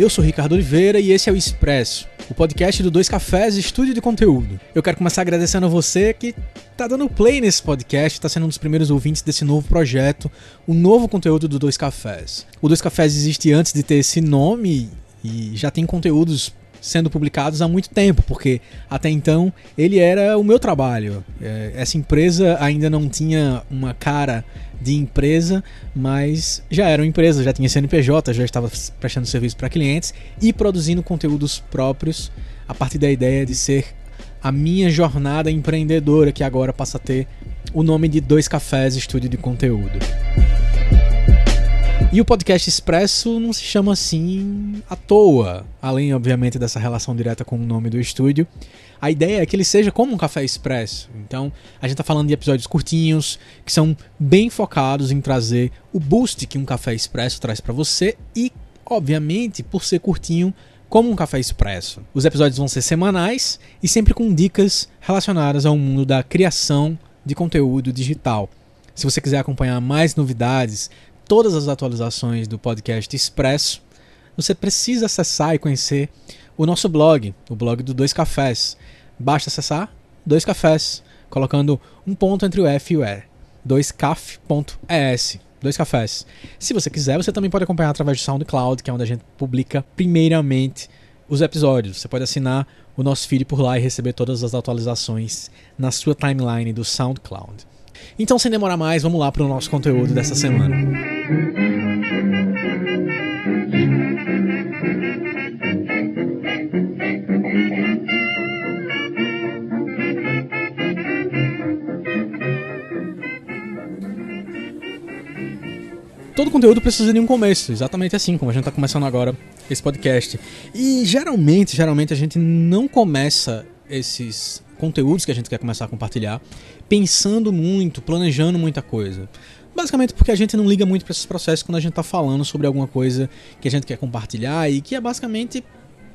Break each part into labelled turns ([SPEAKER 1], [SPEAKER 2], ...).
[SPEAKER 1] Eu sou Ricardo Oliveira e esse é o Expresso, o podcast do Dois Cafés Estúdio de Conteúdo. Eu quero começar agradecendo a você que tá dando play nesse podcast, está sendo um dos primeiros ouvintes desse novo projeto, o novo conteúdo do Dois Cafés. O Dois Cafés existe antes de ter esse nome e já tem conteúdos sendo publicados há muito tempo, porque até então ele era o meu trabalho. É, essa empresa ainda não tinha uma cara de empresa, mas já era uma empresa, já tinha CNPJ, já estava prestando serviço para clientes e produzindo conteúdos próprios a partir da ideia de ser a minha jornada empreendedora, que agora passa a ter o nome de Dois Cafés Estúdio de Conteúdo. E o podcast Expresso não se chama assim à toa, além, obviamente, dessa relação direta com o nome do estúdio. A ideia é que ele seja como um café expresso. Então, a gente está falando de episódios curtinhos, que são bem focados em trazer o boost que um café expresso traz para você e, obviamente, por ser curtinho, como um café expresso. Os episódios vão ser semanais e sempre com dicas relacionadas ao mundo da criação de conteúdo digital. Se você quiser acompanhar mais novidades, todas as atualizações do podcast Expresso, você precisa acessar e conhecer o nosso blog, o blog do Dois Cafés. Basta acessar Dois Cafés, colocando um ponto entre o F e o E. 2caf.es. Dois cafés. Se você quiser, você também pode acompanhar através do SoundCloud, que é onde a gente publica primeiramente os episódios. Você pode assinar o nosso feed por lá e receber todas as atualizações na sua timeline do SoundCloud. Então, sem demorar mais, vamos lá para o nosso conteúdo dessa semana. Todo conteúdo precisa de um começo, exatamente assim como a gente está começando agora esse podcast. E geralmente, geralmente a gente não começa esses conteúdos que a gente quer começar a compartilhar pensando muito, planejando muita coisa. Basicamente porque a gente não liga muito para esses processos quando a gente está falando sobre alguma coisa que a gente quer compartilhar e que é basicamente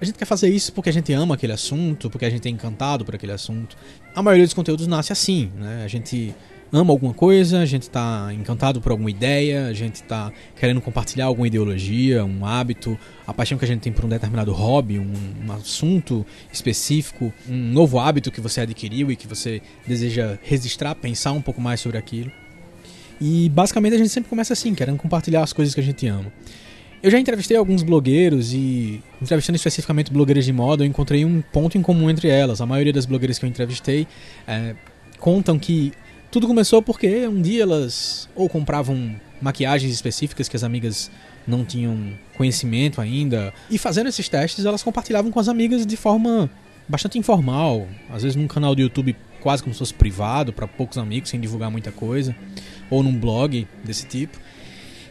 [SPEAKER 1] a gente quer fazer isso porque a gente ama aquele assunto, porque a gente é encantado por aquele assunto. A maioria dos conteúdos nasce assim, né? A gente ama alguma coisa, a gente está encantado por alguma ideia, a gente está querendo compartilhar alguma ideologia, um hábito, a paixão que a gente tem por um determinado hobby, um, um, assunto específico, um novo hábito que você adquiriu e que você deseja registrar, pensar um pouco mais sobre aquilo. E basicamente a gente sempre começa assim, querendo compartilhar as coisas que a gente ama. Eu já entrevistei alguns blogueiros e, entrevistando especificamente blogueiras de moda, eu encontrei um ponto em comum entre elas. A maioria das blogueiras que eu entrevistei é, contam que tudo começou porque um dia elas ou compravam maquiagens específicas que as amigas não tinham conhecimento ainda, e fazendo esses testes elas compartilhavam com as amigas de forma bastante informal, às vezes num canal do YouTube quase como se fosse privado, para poucos amigos, sem divulgar muita coisa, ou num blog desse tipo.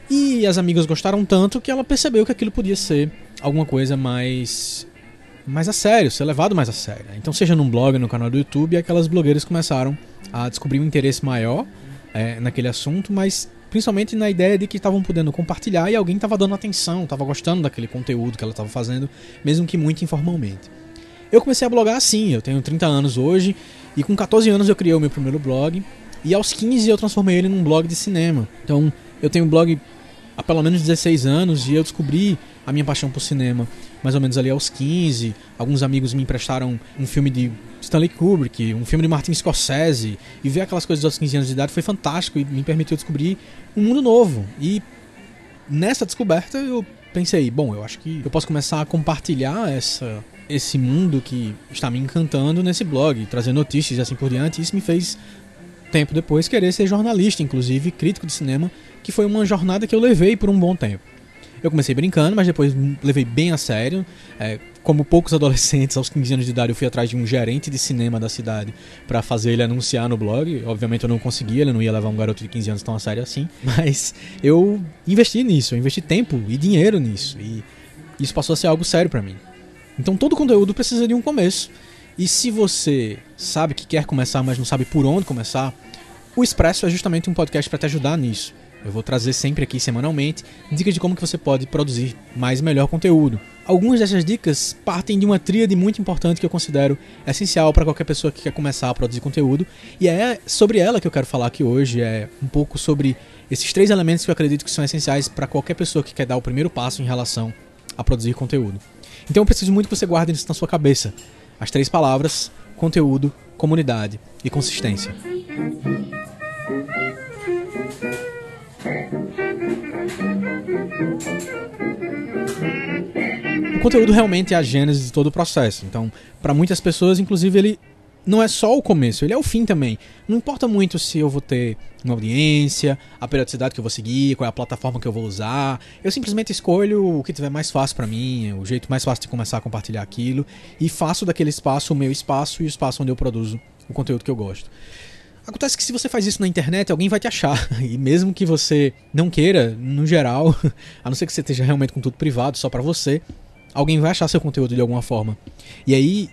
[SPEAKER 1] E as amigas gostaram tanto que ela percebeu que aquilo podia ser alguma coisa mais mais a sério, ser levado mais a sério. Então, seja num blog, no canal do YouTube, aquelas blogueiras começaram a descobrir um interesse maior é, naquele assunto, mas principalmente na ideia de que estavam podendo compartilhar e alguém estava dando atenção, estava gostando daquele conteúdo que ela estava fazendo, mesmo que muito informalmente. Eu comecei a blogar assim, eu tenho 30 anos hoje e com 14 anos eu criei o meu primeiro blog e aos 15 eu transformei ele num blog de cinema. Então eu tenho um blog há pelo menos 16 anos e eu descobri a minha paixão por cinema mais ou menos ali aos 15. Alguns amigos me emprestaram um filme de Stanley Kubrick, um filme de Martin Scorsese, e ver aquelas coisas aos 15 anos de idade foi fantástico e me permitiu descobrir um mundo novo. E nessa descoberta eu pensei, bom, eu acho que eu posso começar a compartilhar essa esse mundo que está me encantando nesse blog, trazer notícias e assim por diante. Isso me fez tempo depois querer ser jornalista, inclusive crítico de cinema, que foi uma jornada que eu levei por um bom tempo. Eu comecei brincando, mas depois levei bem a sério. É, como poucos adolescentes, aos 15 anos de idade, eu fui atrás de um gerente de cinema da cidade para fazer ele anunciar no blog. Obviamente eu não conseguia, ele não ia levar um garoto de 15 anos tão a sério assim. Mas eu investi nisso, eu investi tempo e dinheiro nisso. E isso passou a ser algo sério para mim. Então todo conteúdo precisa de um começo. E se você sabe que quer começar, mas não sabe por onde começar, o Expresso é justamente um podcast para te ajudar nisso. Eu vou trazer sempre aqui semanalmente dicas de como que você pode produzir mais e melhor conteúdo. Algumas dessas dicas partem de uma tríade muito importante que eu considero essencial para qualquer pessoa que quer começar a produzir conteúdo, e é sobre ela que eu quero falar aqui hoje, é um pouco sobre esses três elementos que eu acredito que são essenciais para qualquer pessoa que quer dar o primeiro passo em relação a produzir conteúdo. Então eu preciso muito que você guarde isso na sua cabeça. As três palavras: conteúdo, comunidade e consistência. O conteúdo realmente é a gênese de todo o processo. Então, para muitas pessoas, inclusive, ele não é só o começo, ele é o fim também. Não importa muito se eu vou ter uma audiência, a periodicidade que eu vou seguir, qual é a plataforma que eu vou usar. Eu simplesmente escolho o que tiver mais fácil para mim, o jeito mais fácil de começar a compartilhar aquilo e faço daquele espaço o meu espaço e o espaço onde eu produzo o conteúdo que eu gosto. Acontece que se você faz isso na internet, alguém vai te achar. E mesmo que você não queira, no geral, a não ser que você esteja realmente com tudo privado, só para você, alguém vai achar seu conteúdo de alguma forma. E aí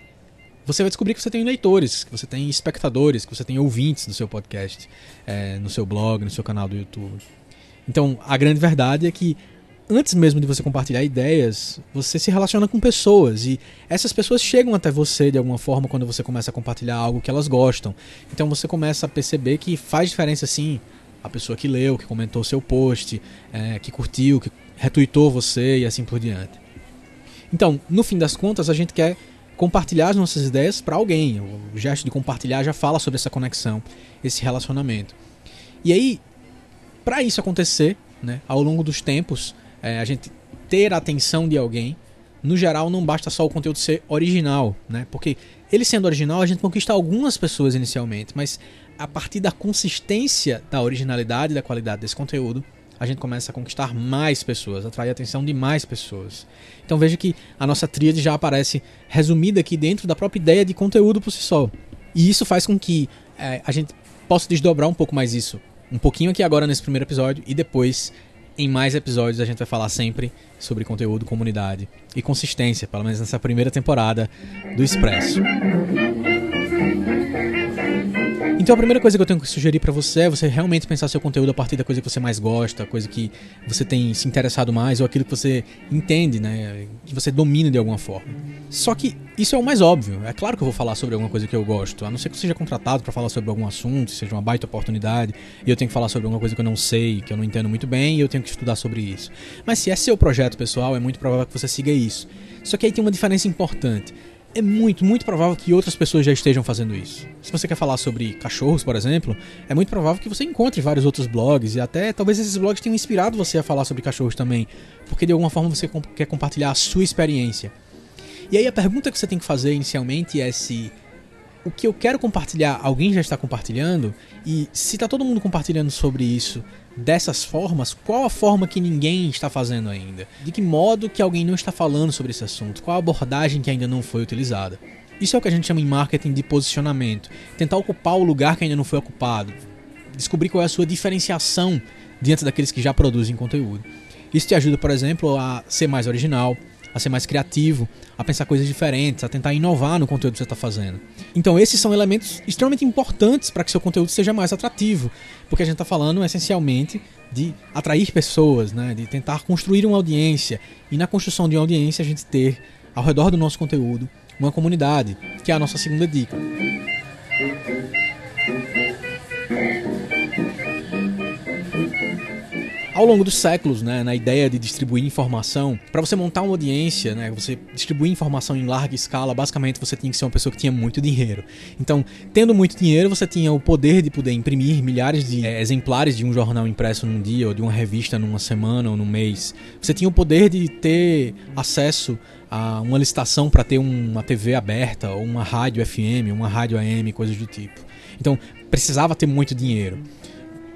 [SPEAKER 1] você vai descobrir que você tem leitores, que você tem espectadores, que você tem ouvintes do seu podcast, é, no seu blog, no seu canal do YouTube. Então, a grande verdade é que antes mesmo de você compartilhar ideias, você se relaciona com pessoas e essas pessoas chegam até você de alguma forma quando você começa a compartilhar algo que elas gostam. Então você começa a perceber que faz diferença sim a pessoa que leu, que comentou o seu post, é, que curtiu, que retweetou você e assim por diante. Então, no fim das contas, a gente quer compartilhar as nossas ideias para alguém. O gesto de compartilhar já fala sobre essa conexão, esse relacionamento. E aí, para isso acontecer, né, ao longo dos tempos, é, a gente ter a atenção de alguém, no geral não basta só o conteúdo ser original, né? Porque ele sendo original, a gente conquista algumas pessoas inicialmente, mas a partir da consistência da originalidade e da qualidade desse conteúdo, a gente começa a conquistar mais pessoas, atrair a atenção de mais pessoas. Então veja que a nossa tríade já aparece resumida aqui dentro da própria ideia de conteúdo por si só. E isso faz com que é, a gente possa desdobrar um pouco mais isso. Um pouquinho aqui agora nesse primeiro episódio e depois em mais episódios a gente vai falar sempre sobre conteúdo, comunidade e consistência, pelo menos nessa primeira temporada do Expresso. Então a primeira coisa que eu tenho que sugerir para você é você realmente pensar seu conteúdo a partir da coisa que você mais gosta, coisa que você tem se interessado mais ou aquilo que você entende, né, que você domina de alguma forma. Só que isso é o mais óbvio. É claro que eu vou falar sobre alguma coisa que eu gosto, a não ser que eu seja contratado para falar sobre algum assunto, seja uma baita oportunidade, e eu tenho que falar sobre alguma coisa que eu não sei, que eu não entendo muito bem, e eu tenho que estudar sobre isso. Mas se é seu projeto pessoal, é muito provável que você siga isso. Só que aí tem uma diferença importante é muito, muito provável que outras pessoas já estejam fazendo isso. Se você quer falar sobre cachorros, por exemplo, é muito provável que você encontre vários outros blogs e até talvez esses blogs tenham inspirado você a falar sobre cachorros também, porque de alguma forma você quer compartilhar a sua experiência. E aí a pergunta que você tem que fazer inicialmente é se o que eu quero compartilhar, alguém já está compartilhando, e se está todo mundo compartilhando sobre isso dessas formas, qual a forma que ninguém está fazendo ainda? De que modo que alguém não está falando sobre esse assunto? Qual a abordagem que ainda não foi utilizada? Isso é o que a gente chama em marketing de posicionamento. Tentar ocupar o lugar que ainda não foi ocupado. Descobrir qual é a sua diferenciação diante daqueles que já produzem conteúdo. Isso te ajuda, por exemplo, a ser mais original, a ser mais criativo, a pensar coisas diferentes, a tentar inovar no conteúdo que você está fazendo. Então, esses são elementos extremamente importantes para que seu conteúdo seja mais atrativo, porque a gente está falando essencialmente de atrair pessoas, né? de tentar construir uma audiência, e na construção de uma audiência a gente ter ao redor do nosso conteúdo uma comunidade, que é a nossa segunda dica. Ao longo dos séculos, né, na ideia de distribuir informação, para você montar uma audiência, né, você distribuir informação em larga escala, basicamente você tinha que ser uma pessoa que tinha muito dinheiro. Então, tendo muito dinheiro, você tinha o poder de poder imprimir milhares de é, exemplares de um jornal impresso num dia, ou de uma revista numa semana ou num mês. Você tinha o poder de ter acesso a uma licitação para ter uma TV aberta, ou uma rádio FM, uma rádio AM, coisas do tipo. Então, precisava ter muito dinheiro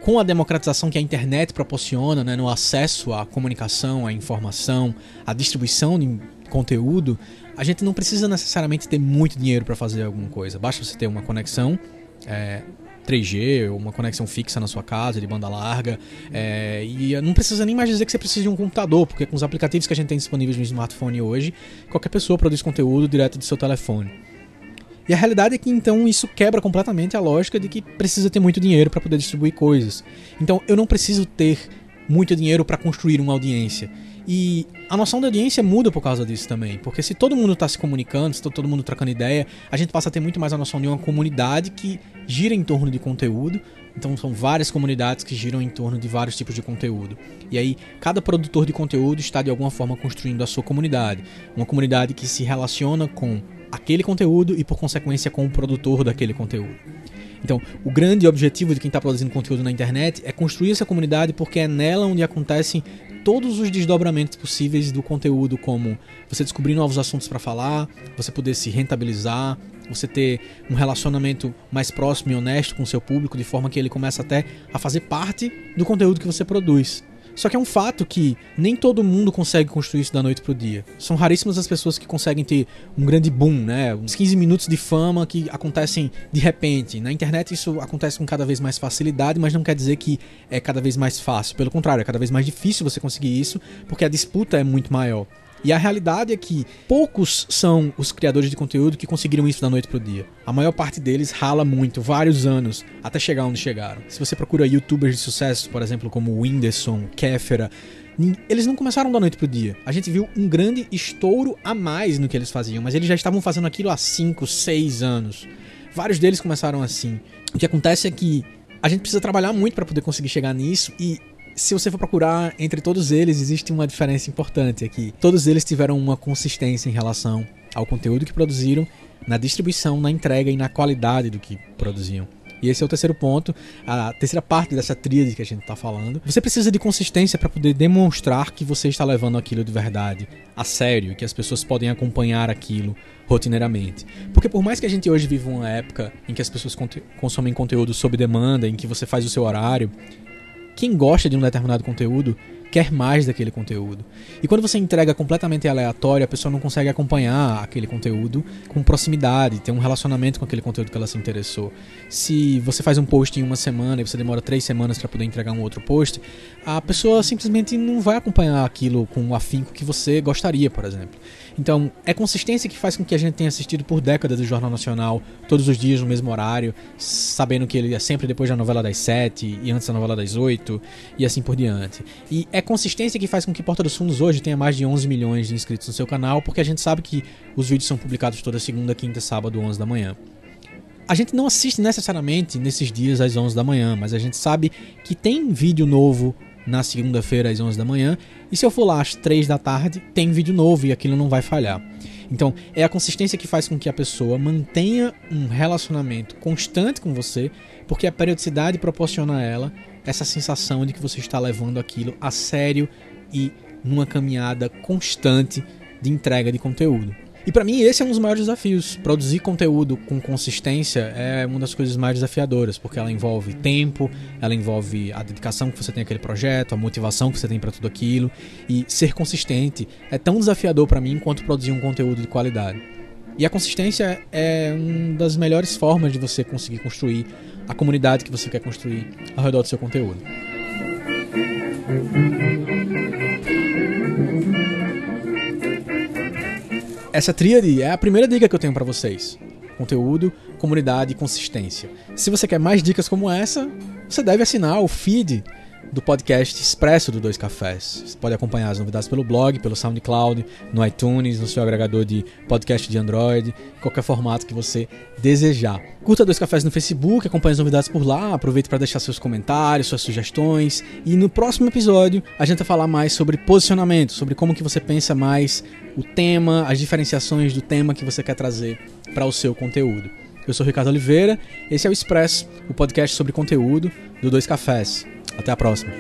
[SPEAKER 1] com a democratização que a internet proporciona, né, no acesso à comunicação, à informação, à distribuição de conteúdo, a gente não precisa necessariamente ter muito dinheiro para fazer alguma coisa. Basta você ter uma conexão é, 3G, uma conexão fixa na sua casa, de banda larga, é, e não precisa nem mais dizer que você precisa de um computador, porque com os aplicativos que a gente tem disponíveis no smartphone hoje, qualquer pessoa produz conteúdo direto do seu telefone. E a realidade é que então isso quebra completamente a lógica de que precisa ter muito dinheiro para poder distribuir coisas. Então eu não preciso ter muito dinheiro para construir uma audiência. E a noção da audiência muda por causa disso também. Porque se todo mundo está se comunicando, se todo mundo trocando ideia, a gente passa a ter muito mais a noção de uma comunidade que gira em torno de conteúdo Então são várias comunidades que giram em torno de vários tipos de conteúdo. E aí cada produtor de conteúdo está de alguma forma construindo a sua comunidade, uma comunidade que se relaciona com aquele conteúdo e por consequência com o produtor daquele conteúdo. Então, o grande objetivo de quem está produzindo conteúdo na internet é construir essa comunidade porque é nela onde acontecem todos os desdobramentos possíveis do conteúdo, como você descobrir novos assuntos para falar, você poder se rentabilizar, você ter um relacionamento mais próximo e honesto com o seu público, de forma que ele começa até a fazer parte do conteúdo que você produz. Só que é um fato que nem todo mundo consegue construir isso da noite pro dia. São raríssimas as pessoas que conseguem ter um grande boom, né? Uns 15 minutos de fama que acontecem de repente. Na internet isso acontece com cada vez mais facilidade, mas não quer dizer que é cada vez mais fácil. Pelo contrário, é cada vez mais difícil você conseguir isso, porque a disputa é muito maior. E a realidade é que poucos são os criadores de conteúdo que conseguiram isso da noite pro dia. A maior parte deles rala muito, vários anos, até chegar onde chegaram. Se você procura youtubers de sucesso, por exemplo, como Whindersson, Kéfera, eles não começaram da noite pro dia. A gente viu um grande estouro a mais no que eles faziam, mas eles já estavam fazendo aquilo há 5, 6 anos. Vários deles começaram assim. O que acontece é que a gente precisa trabalhar muito para poder conseguir chegar nisso e se você for procurar entre todos eles, existe uma diferença importante aqui. Todos eles tiveram uma consistência em relação ao conteúdo que produziram, na distribuição, na entrega e na qualidade do que produziam. E esse é o terceiro ponto, a terceira parte dessa tríade que a gente está falando. Você precisa de consistência para poder demonstrar que você está levando aquilo de verdade a sério, que as pessoas podem acompanhar aquilo rotineiramente. Porque por mais que a gente hoje viva uma época em que as pessoas consomem conteúdo sob demanda, em que você faz o seu horário, quem gosta de um determinado conteúdo quer mais daquele conteúdo. E quando você entrega completamente aleatório, a pessoa não consegue acompanhar aquele conteúdo com proximidade, ter um relacionamento com aquele conteúdo que ela se interessou. Se você faz um post em uma semana e você demora três semanas para poder entregar um outro post, a pessoa simplesmente não vai acompanhar aquilo com o afinco que você gostaria, por exemplo. Então, é consistência que faz com que a gente tenha assistido por décadas o Jornal Nacional, todos os dias no mesmo horário, sabendo que ele é sempre depois da novela das sete e antes da novela das oito, e assim por diante. E é consistência que faz com que Porta dos Fundos hoje tenha mais de 11 milhões de inscritos no seu canal, porque a gente sabe que os vídeos são publicados toda segunda, quinta, sábado, 11 da manhã. A gente não assiste necessariamente nesses dias às 11 da manhã, mas a gente sabe que tem vídeo novo na segunda-feira às 11 da manhã. E se eu for lá às 3 da tarde, tem vídeo novo e aquilo não vai falhar. Então, é a consistência que faz com que a pessoa mantenha um relacionamento constante com você, porque a periodicidade proporciona a ela essa sensação de que você está levando aquilo a sério e numa caminhada constante de entrega de conteúdo. E para mim esse é um dos maiores desafios. Produzir conteúdo com consistência é uma das coisas mais desafiadoras, porque ela envolve tempo, ela envolve a dedicação que você tem àquele projeto, a motivação que você tem para tudo aquilo, e ser consistente é tão desafiador para mim quanto produzir um conteúdo de qualidade. E a consistência é uma das melhores formas de você conseguir construir a comunidade que você quer construir ao redor do seu conteúdo. Essa tríade é a primeira dica que eu tenho para vocês. Conteúdo, comunidade e consistência. Se você quer mais dicas como essa, você deve assinar o feed do podcast Expresso do Dois Cafés. Você pode acompanhar as novidades pelo blog, pelo SoundCloud, no iTunes, no seu agregador de podcast de Android, qualquer formato que você desejar. Curta Dois Cafés no Facebook, acompanhe as novidades por lá, aproveite para deixar seus comentários, suas sugestões. E no próximo episódio a gente vai falar mais sobre posicionamento, sobre como que você pensa mais o tema, as diferenciações do tema que você quer trazer para o seu conteúdo. Eu sou Ricardo Oliveira, esse é o Expresso, o podcast sobre conteúdo do Dois Cafés. Até a próxima.